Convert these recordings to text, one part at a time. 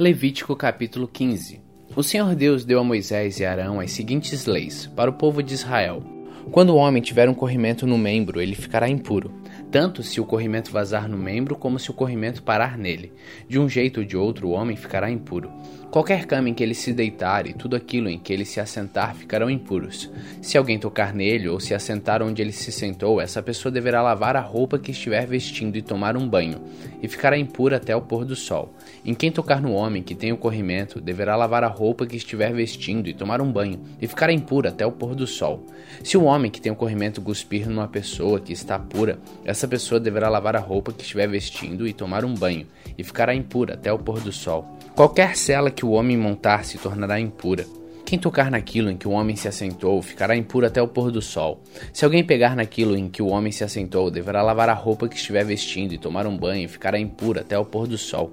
Levítico capítulo 15 O Senhor Deus deu a Moisés e Arão as seguintes leis para o povo de Israel. Quando o homem tiver um corrimento no membro, ele ficará impuro, tanto se o corrimento vazar no membro como se o corrimento parar nele. De um jeito ou de outro, o homem ficará impuro. Qualquer cama em que ele se deitar e tudo aquilo em que ele se assentar ficarão impuros. Se alguém tocar nele ou se assentar onde ele se sentou, essa pessoa deverá lavar a roupa que estiver vestindo e tomar um banho, e ficará impura até o pôr do sol. Em quem tocar no homem que tem o corrimento, deverá lavar a roupa que estiver vestindo e tomar um banho, e ficará impura até o pôr do sol. Se o homem que tem o corrimento cuspir numa pessoa que está pura, essa pessoa deverá lavar a roupa que estiver vestindo e tomar um banho, e ficará impura até o pôr do sol. Qualquer cela que o homem montar se tornará impura. Quem tocar naquilo em que o homem se assentou ficará impuro até o pôr do sol. Se alguém pegar naquilo em que o homem se assentou, deverá lavar a roupa que estiver vestindo e tomar um banho e ficará impuro até o pôr do sol.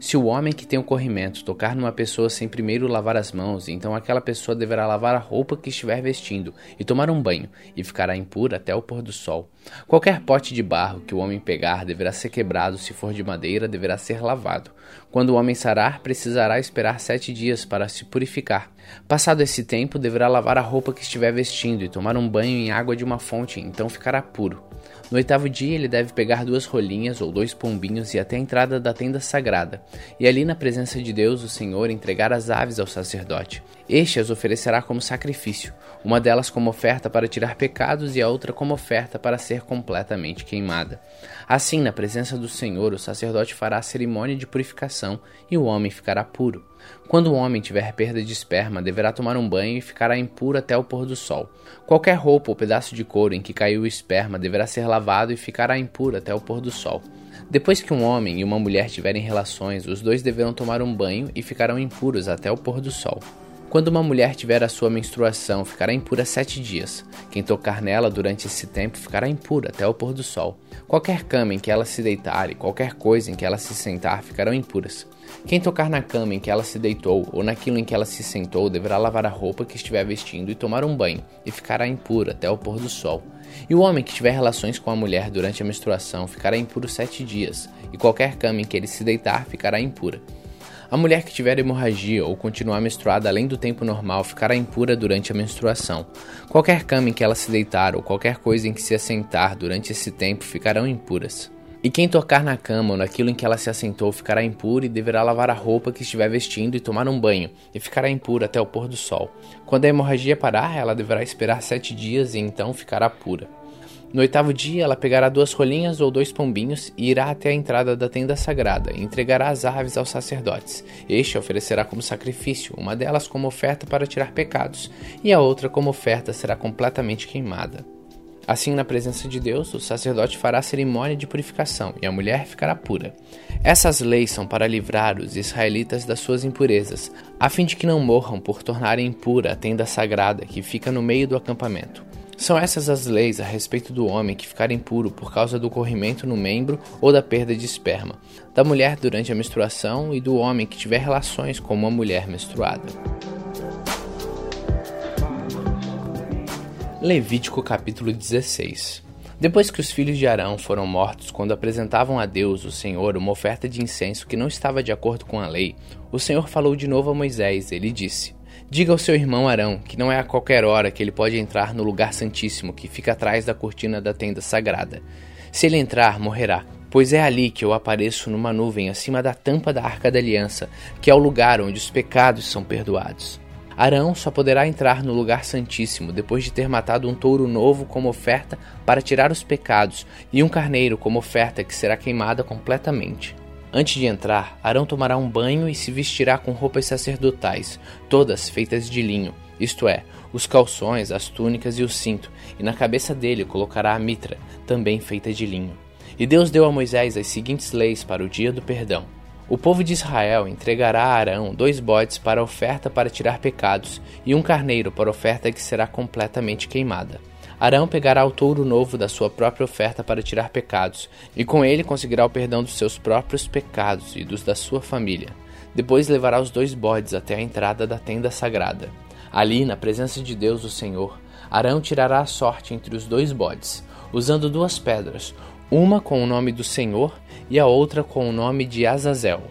Se o homem que tem o corrimento tocar numa pessoa sem primeiro lavar as mãos, então aquela pessoa deverá lavar a roupa que estiver vestindo e tomar um banho, e ficará impura até o pôr do sol. Qualquer pote de barro que o homem pegar deverá ser quebrado, se for de madeira, deverá ser lavado. Quando o homem sarar, precisará esperar sete dias para se purificar. Passado esse tempo, deverá lavar a roupa que estiver vestindo e tomar um banho em água de uma fonte, então ficará puro. No oitavo dia, ele deve pegar duas rolinhas ou dois pombinhos e até a entrada da tenda sagrada, e ali na presença de Deus, o Senhor, entregar as aves ao sacerdote. Este as oferecerá como sacrifício, uma delas como oferta para tirar pecados e a outra como oferta para ser completamente queimada. Assim, na presença do Senhor, o sacerdote fará a cerimônia de purificação e o homem ficará puro. Quando o homem tiver perda de esperma, deverá tomar um banho e ficará impuro até o pôr do sol. Qualquer roupa ou pedaço de couro em que caiu o esperma deverá ser lavado e ficará impuro até o pôr do sol. Depois que um homem e uma mulher tiverem relações, os dois deverão tomar um banho e ficarão impuros até o pôr do sol. Quando uma mulher tiver a sua menstruação, ficará impura sete dias. Quem tocar nela durante esse tempo ficará impura até o pôr do sol. Qualquer cama em que ela se deitar e qualquer coisa em que ela se sentar ficarão impuras. Quem tocar na cama em que ela se deitou ou naquilo em que ela se sentou deverá lavar a roupa que estiver vestindo e tomar um banho, e ficará impura até o pôr do sol. E o homem que tiver relações com a mulher durante a menstruação ficará impuro sete dias, e qualquer cama em que ele se deitar ficará impura. A mulher que tiver hemorragia ou continuar menstruada além do tempo normal ficará impura durante a menstruação. Qualquer cama em que ela se deitar ou qualquer coisa em que se assentar durante esse tempo ficarão impuras. E quem tocar na cama ou naquilo em que ela se assentou ficará impuro e deverá lavar a roupa que estiver vestindo e tomar um banho, e ficará impura até o pôr do sol. Quando a hemorragia parar, ela deverá esperar sete dias e então ficará pura. No oitavo dia, ela pegará duas rolinhas ou dois pombinhos e irá até a entrada da tenda sagrada e entregará as aves aos sacerdotes. Este oferecerá como sacrifício, uma delas como oferta para tirar pecados, e a outra como oferta será completamente queimada. Assim, na presença de Deus, o sacerdote fará a cerimônia de purificação e a mulher ficará pura. Essas leis são para livrar os israelitas das suas impurezas, a fim de que não morram por tornarem impura a tenda sagrada que fica no meio do acampamento. São essas as leis a respeito do homem que ficar impuro por causa do corrimento no membro ou da perda de esperma, da mulher durante a menstruação e do homem que tiver relações com uma mulher menstruada. Levítico capítulo 16 Depois que os filhos de Arão foram mortos quando apresentavam a Deus, o Senhor, uma oferta de incenso que não estava de acordo com a lei, o Senhor falou de novo a Moisés. Ele disse: Diga ao seu irmão Arão que não é a qualquer hora que ele pode entrar no lugar santíssimo que fica atrás da cortina da tenda sagrada. Se ele entrar, morrerá, pois é ali que eu apareço numa nuvem acima da tampa da arca da aliança, que é o lugar onde os pecados são perdoados. Arão só poderá entrar no lugar santíssimo depois de ter matado um touro novo como oferta para tirar os pecados e um carneiro como oferta que será queimada completamente. Antes de entrar, Arão tomará um banho e se vestirá com roupas sacerdotais, todas feitas de linho, isto é, os calções, as túnicas e o cinto, e na cabeça dele colocará a mitra, também feita de linho. E Deus deu a Moisés as seguintes leis para o dia do perdão. O povo de Israel entregará a Arão dois bodes para oferta para tirar pecados e um carneiro para oferta que será completamente queimada. Arão pegará o touro novo da sua própria oferta para tirar pecados, e com ele conseguirá o perdão dos seus próprios pecados e dos da sua família. Depois levará os dois bodes até a entrada da tenda sagrada. Ali, na presença de Deus, o Senhor, Arão tirará a sorte entre os dois bodes, usando duas pedras, uma com o nome do Senhor e a outra com o nome de Azazel.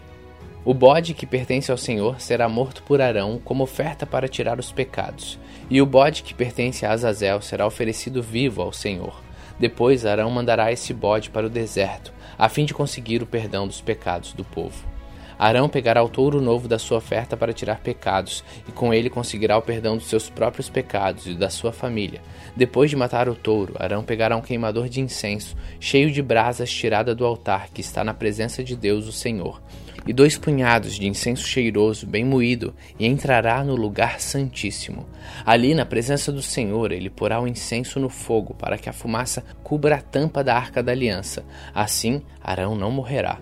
O bode que pertence ao Senhor será morto por Arão como oferta para tirar os pecados, e o bode que pertence a Azazel será oferecido vivo ao Senhor. Depois Arão mandará esse bode para o deserto, a fim de conseguir o perdão dos pecados do povo. Arão pegará o touro novo da sua oferta para tirar pecados, e com ele conseguirá o perdão dos seus próprios pecados e da sua família. Depois de matar o touro, Arão pegará um queimador de incenso, cheio de brasas tirada do altar que está na presença de Deus, o Senhor, e dois punhados de incenso cheiroso, bem moído, e entrará no lugar santíssimo. Ali, na presença do Senhor, ele porá o incenso no fogo, para que a fumaça cubra a tampa da arca da aliança. Assim, Arão não morrerá.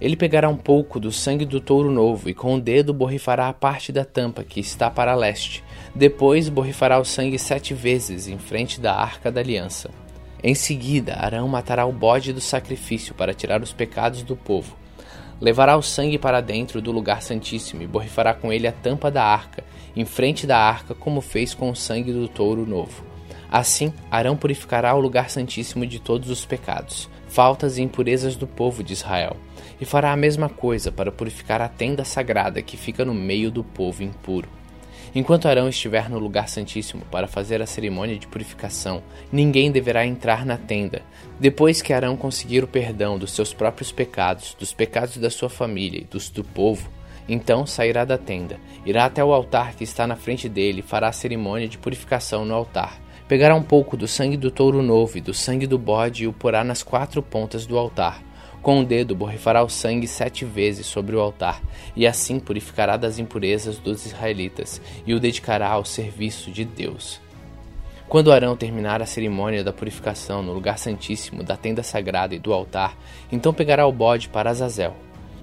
Ele pegará um pouco do sangue do touro novo e com o dedo borrifará a parte da tampa que está para leste. Depois borrifará o sangue sete vezes em frente da arca da aliança. Em seguida, Arão matará o bode do sacrifício para tirar os pecados do povo. Levará o sangue para dentro do lugar santíssimo e borrifará com ele a tampa da arca, em frente da arca, como fez com o sangue do touro novo. Assim, Arão purificará o lugar santíssimo de todos os pecados, faltas e impurezas do povo de Israel e fará a mesma coisa para purificar a tenda sagrada que fica no meio do povo impuro. Enquanto Arão estiver no lugar santíssimo para fazer a cerimônia de purificação, ninguém deverá entrar na tenda. Depois que Arão conseguir o perdão dos seus próprios pecados, dos pecados da sua família e dos do povo, então sairá da tenda, irá até o altar que está na frente dele e fará a cerimônia de purificação no altar. Pegará um pouco do sangue do touro novo e do sangue do bode e o porá nas quatro pontas do altar. Com o dedo borrifará o sangue sete vezes sobre o altar, e assim purificará das impurezas dos israelitas, e o dedicará ao serviço de Deus. Quando Arão terminar a cerimônia da purificação no lugar santíssimo da tenda sagrada e do altar, então pegará o bode para Azazel,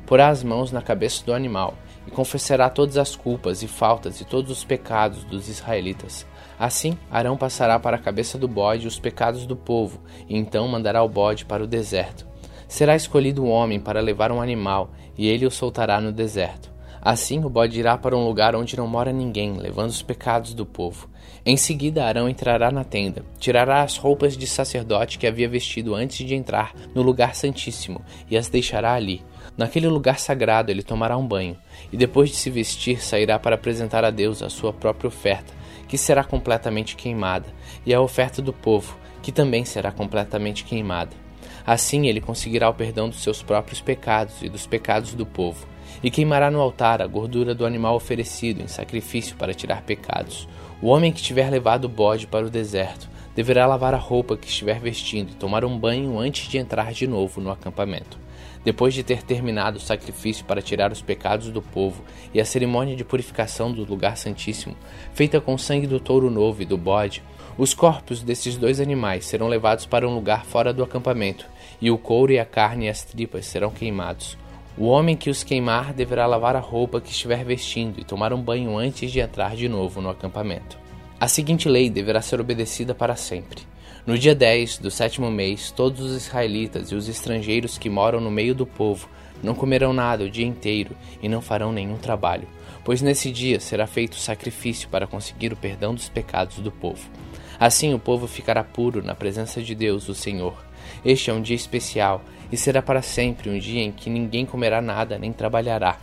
porá as mãos na cabeça do animal, e confessará todas as culpas e faltas e todos os pecados dos israelitas. Assim, Arão passará para a cabeça do bode os pecados do povo, e então mandará o bode para o deserto. Será escolhido um homem para levar um animal, e ele o soltará no deserto. Assim o bode irá para um lugar onde não mora ninguém, levando os pecados do povo. Em seguida, Arão entrará na tenda, tirará as roupas de sacerdote que havia vestido antes de entrar no lugar santíssimo e as deixará ali. Naquele lugar sagrado ele tomará um banho, e depois de se vestir, sairá para apresentar a Deus a sua própria oferta, que será completamente queimada, e a oferta do povo, que também será completamente queimada. Assim ele conseguirá o perdão dos seus próprios pecados e dos pecados do povo, e queimará no altar a gordura do animal oferecido em sacrifício para tirar pecados. O homem que tiver levado o bode para o deserto deverá lavar a roupa que estiver vestindo e tomar um banho antes de entrar de novo no acampamento. Depois de ter terminado o sacrifício para tirar os pecados do povo e a cerimônia de purificação do lugar santíssimo, feita com o sangue do touro novo e do bode, os corpos desses dois animais serão levados para um lugar fora do acampamento e o couro e a carne e as tripas serão queimados. O homem que os queimar deverá lavar a roupa que estiver vestindo e tomar um banho antes de entrar de novo no acampamento. A seguinte lei deverá ser obedecida para sempre. No dia 10 do sétimo mês, todos os israelitas e os estrangeiros que moram no meio do povo não comerão nada o dia inteiro e não farão nenhum trabalho, pois nesse dia será feito sacrifício para conseguir o perdão dos pecados do povo. Assim o povo ficará puro na presença de Deus, o Senhor. Este é um dia especial e será para sempre um dia em que ninguém comerá nada nem trabalhará.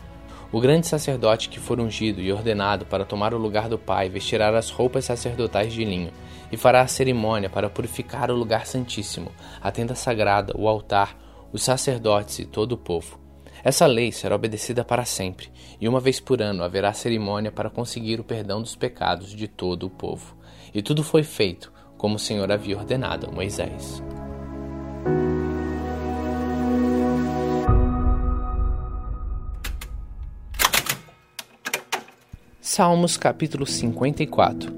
O grande sacerdote que for ungido e ordenado para tomar o lugar do Pai vestirá as roupas sacerdotais de linho e fará a cerimônia para purificar o lugar santíssimo, a tenda sagrada, o altar, os sacerdotes e todo o povo. Essa lei será obedecida para sempre, e uma vez por ano haverá cerimônia para conseguir o perdão dos pecados de todo o povo. E tudo foi feito como o Senhor havia ordenado a Moisés. Salmos capítulo 54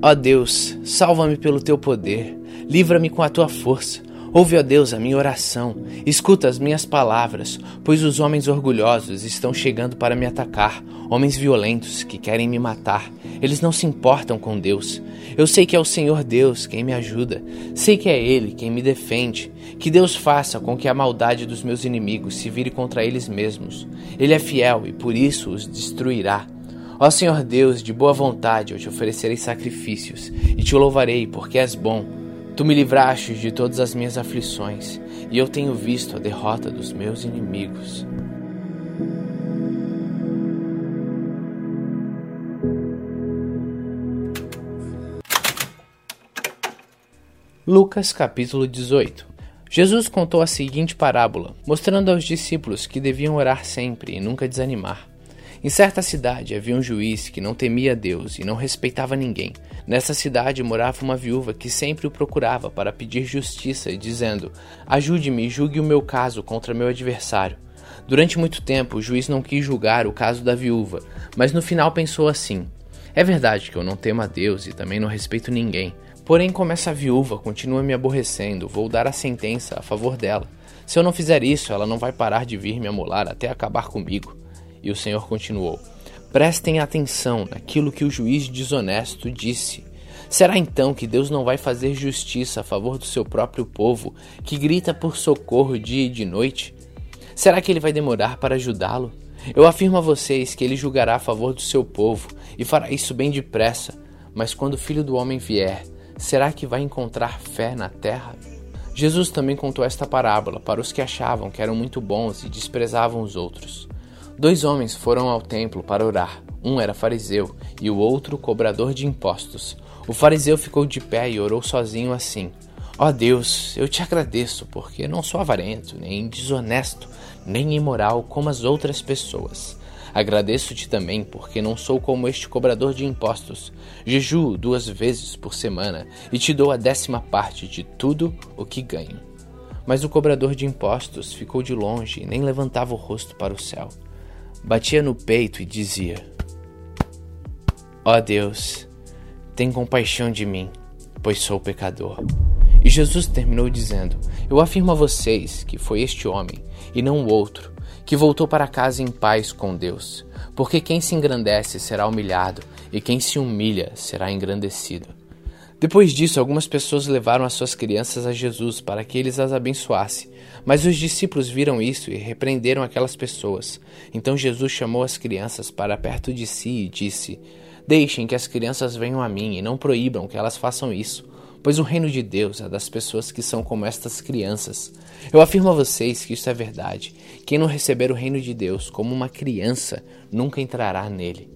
Ó Deus, salva-me pelo teu poder, livra-me com a tua força. Ouve, ó Deus, a minha oração, escuta as minhas palavras, pois os homens orgulhosos estão chegando para me atacar, homens violentos que querem me matar. Eles não se importam com Deus. Eu sei que é o Senhor Deus quem me ajuda, sei que é Ele quem me defende. Que Deus faça com que a maldade dos meus inimigos se vire contra eles mesmos. Ele é fiel e por isso os destruirá. Ó Senhor Deus, de boa vontade eu te oferecerei sacrifícios e te louvarei, porque és bom. Tu me livraste de todas as minhas aflições, e eu tenho visto a derrota dos meus inimigos. Lucas capítulo 18 Jesus contou a seguinte parábola, mostrando aos discípulos que deviam orar sempre e nunca desanimar. Em certa cidade havia um juiz que não temia Deus e não respeitava ninguém. Nessa cidade morava uma viúva que sempre o procurava para pedir justiça, dizendo: Ajude-me e julgue o meu caso contra meu adversário. Durante muito tempo, o juiz não quis julgar o caso da viúva, mas no final pensou assim: É verdade que eu não temo a Deus e também não respeito ninguém. Porém, como essa viúva continua me aborrecendo, vou dar a sentença a favor dela. Se eu não fizer isso, ela não vai parar de vir me amolar até acabar comigo. E o Senhor continuou: Prestem atenção naquilo que o juiz desonesto disse. Será então que Deus não vai fazer justiça a favor do seu próprio povo, que grita por socorro dia e de noite? Será que ele vai demorar para ajudá-lo? Eu afirmo a vocês que ele julgará a favor do seu povo e fará isso bem depressa. Mas quando o filho do homem vier, será que vai encontrar fé na terra? Jesus também contou esta parábola para os que achavam que eram muito bons e desprezavam os outros. Dois homens foram ao templo para orar. Um era fariseu e o outro cobrador de impostos. O fariseu ficou de pé e orou sozinho assim: Ó oh Deus, eu te agradeço, porque não sou avarento, nem desonesto, nem imoral como as outras pessoas. Agradeço-te também, porque não sou como este cobrador de impostos. Jejuo duas vezes por semana e te dou a décima parte de tudo o que ganho. Mas o cobrador de impostos ficou de longe e nem levantava o rosto para o céu batia no peito e dizia: Ó oh Deus, tem compaixão de mim, pois sou pecador. E Jesus terminou dizendo: Eu afirmo a vocês que foi este homem, e não o outro, que voltou para casa em paz com Deus. Porque quem se engrandece será humilhado, e quem se humilha será engrandecido. Depois disso, algumas pessoas levaram as suas crianças a Jesus para que eles as abençoasse. Mas os discípulos viram isso e repreenderam aquelas pessoas. Então Jesus chamou as crianças para perto de si e disse: Deixem que as crianças venham a mim e não proíbam que elas façam isso, pois o reino de Deus é das pessoas que são como estas crianças. Eu afirmo a vocês que isso é verdade. Quem não receber o reino de Deus como uma criança nunca entrará nele.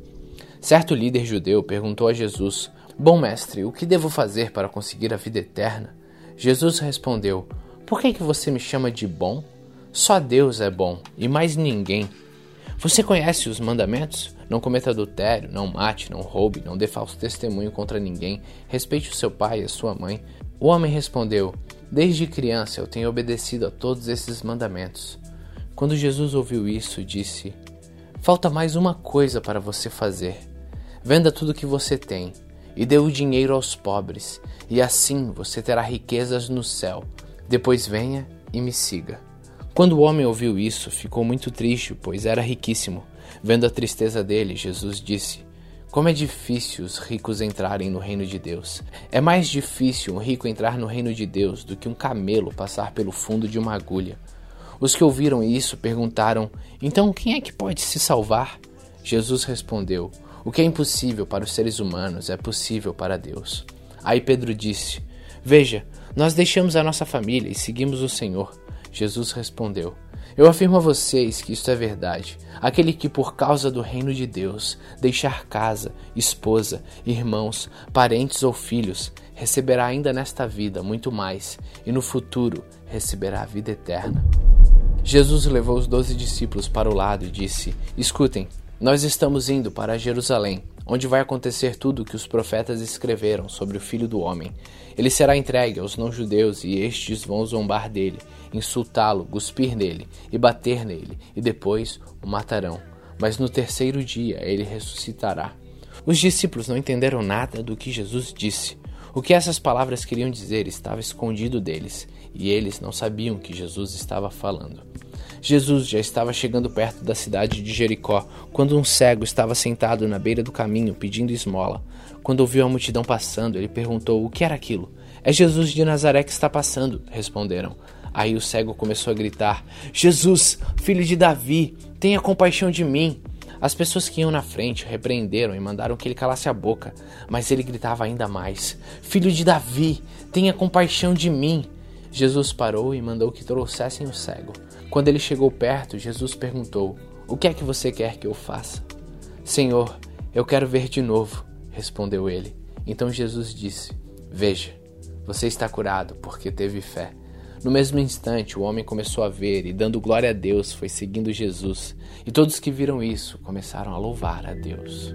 Certo líder judeu perguntou a Jesus: Bom mestre, o que devo fazer para conseguir a vida eterna? Jesus respondeu: Por que, que você me chama de bom? Só Deus é bom e mais ninguém. Você conhece os mandamentos? Não cometa adultério, não mate, não roube, não dê falso testemunho contra ninguém, respeite o seu pai e a sua mãe. O homem respondeu: Desde criança eu tenho obedecido a todos esses mandamentos. Quando Jesus ouviu isso, disse: Falta mais uma coisa para você fazer. Venda tudo o que você tem e dê o dinheiro aos pobres, e assim você terá riquezas no céu. Depois venha e me siga. Quando o homem ouviu isso, ficou muito triste, pois era riquíssimo. Vendo a tristeza dele, Jesus disse: Como é difícil os ricos entrarem no reino de Deus. É mais difícil um rico entrar no reino de Deus do que um camelo passar pelo fundo de uma agulha. Os que ouviram isso perguntaram: Então quem é que pode se salvar? Jesus respondeu: o que é impossível para os seres humanos é possível para Deus. Aí Pedro disse: Veja, nós deixamos a nossa família e seguimos o Senhor. Jesus respondeu: Eu afirmo a vocês que isto é verdade. Aquele que, por causa do reino de Deus, deixar casa, esposa, irmãos, parentes ou filhos, receberá ainda nesta vida muito mais, e no futuro receberá a vida eterna. Jesus levou os doze discípulos para o lado e disse: Escutem, nós estamos indo para Jerusalém, onde vai acontecer tudo o que os profetas escreveram sobre o Filho do Homem. Ele será entregue aos não-judeus e estes vão zombar dele, insultá-lo, cuspir nele e bater nele, e depois o matarão. Mas no terceiro dia ele ressuscitará. Os discípulos não entenderam nada do que Jesus disse. O que essas palavras queriam dizer estava escondido deles, e eles não sabiam que Jesus estava falando. Jesus já estava chegando perto da cidade de Jericó, quando um cego estava sentado na beira do caminho pedindo esmola. Quando ouviu a multidão passando, ele perguntou o que era aquilo. É Jesus de Nazaré que está passando, responderam. Aí o cego começou a gritar: Jesus, filho de Davi, tenha compaixão de mim. As pessoas que iam na frente repreenderam e mandaram que ele calasse a boca, mas ele gritava ainda mais: Filho de Davi, tenha compaixão de mim. Jesus parou e mandou que trouxessem o cego. Quando ele chegou perto, Jesus perguntou: O que é que você quer que eu faça? Senhor, eu quero ver de novo, respondeu ele. Então Jesus disse: Veja, Você está curado porque teve fé. No mesmo instante, o homem começou a ver e, dando glória a Deus, foi seguindo Jesus. E todos que viram isso começaram a louvar a Deus.